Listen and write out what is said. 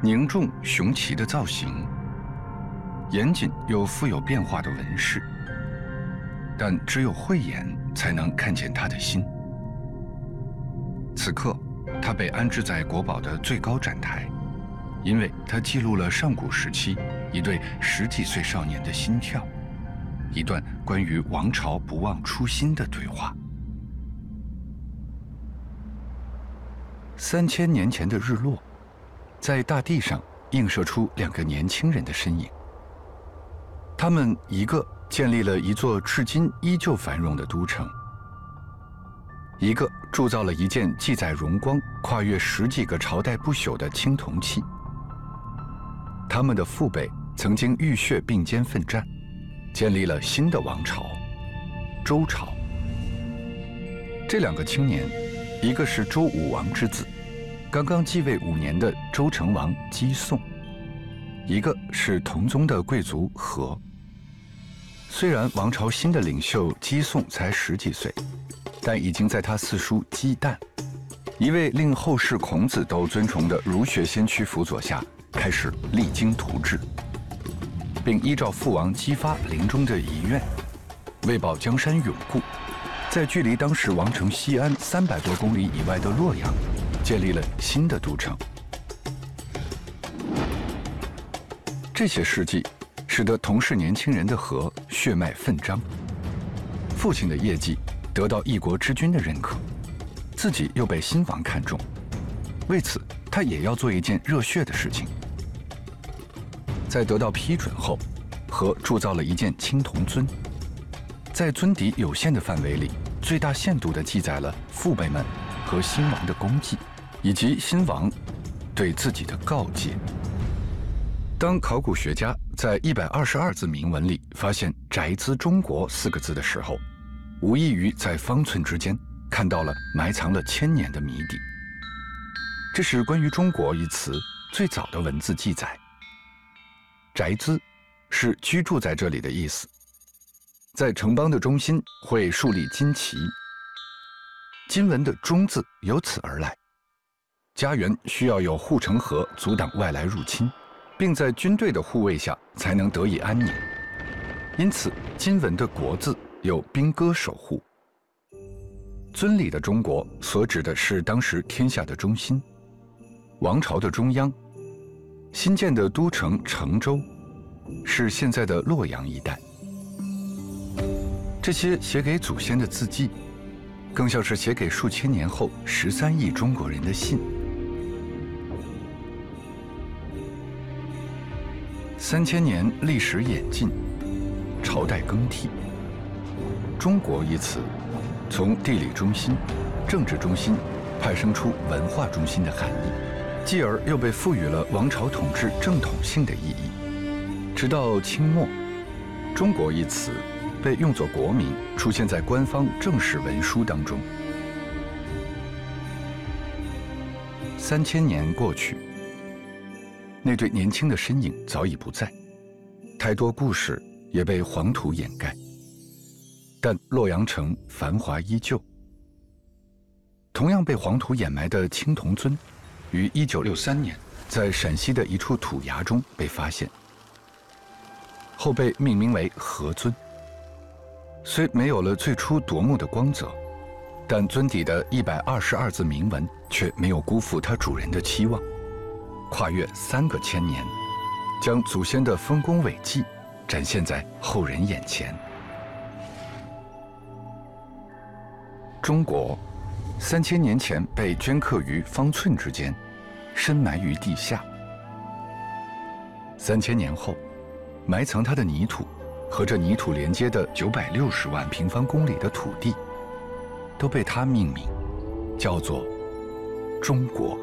凝重雄奇的造型，严谨又富有变化的纹饰。但只有慧眼才能看见他的心。此刻，他被安置在国宝的最高展台，因为他记录了上古时期一对十几岁少年的心跳，一段关于王朝不忘初心的对话。三千年前的日落，在大地上映射出两个年轻人的身影。他们一个建立了一座至今依旧繁荣的都城，一个铸造了一件记载荣光、跨越十几个朝代不朽的青铜器。他们的父辈曾经浴血并肩奋战，建立了新的王朝——周朝。这两个青年。一个是周武王之子，刚刚继位五年的周成王姬诵；一个是同宗的贵族和。虽然王朝新的领袖姬诵才十几岁，但已经在他四叔姬旦，一位令后世孔子都尊崇的儒学先驱辅佐下，开始励精图治，并依照父王姬发临终的遗愿，为保江山永固。在距离当时王城西安三百多公里以外的洛阳，建立了新的都城。这些事迹，使得同是年轻人的和血脉奋张。父亲的业绩得到一国之君的认可，自己又被新王看中，为此他也要做一件热血的事情。在得到批准后，和铸造了一件青铜尊。在尊邸有限的范围里，最大限度地记载了父辈们和新王的功绩，以及新王对自己的告诫。当考古学家在一百二十二字铭文里发现“宅兹中国”四个字的时候，无异于在方寸之间看到了埋藏了千年的谜底。这是关于“中国”一词最早的文字记载。宅兹是居住在这里的意思。在城邦的中心会树立金旗，金文的“中”字由此而来。家园需要有护城河阻挡外来入侵，并在军队的护卫下才能得以安宁。因此，金文的“国”字有兵戈守护。尊礼的中国所指的是当时天下的中心，王朝的中央。新建的都城成州，是现在的洛阳一带。这些写给祖先的字迹，更像是写给数千年后十三亿中国人的信。三千年历史演进，朝代更替，“中国”一词从地理中心、政治中心派生出文化中心的含义，继而又被赋予了王朝统治正统性的意义。直到清末，“中国”一词。被用作国名，出现在官方正式文书当中。三千年过去，那对年轻的身影早已不在，太多故事也被黄土掩盖。但洛阳城繁华依旧。同样被黄土掩埋的青铜尊，于一九六三年在陕西的一处土崖中被发现，后被命名为何尊。虽没有了最初夺目的光泽，但尊底的一百二十二字铭文却没有辜负它主人的期望，跨越三个千年，将祖先的丰功伟绩展现在后人眼前。中国三千年前被镌刻于方寸之间，深埋于地下。三千年后，埋藏它的泥土。和这泥土连接的九百六十万平方公里的土地，都被它命名，叫做中国。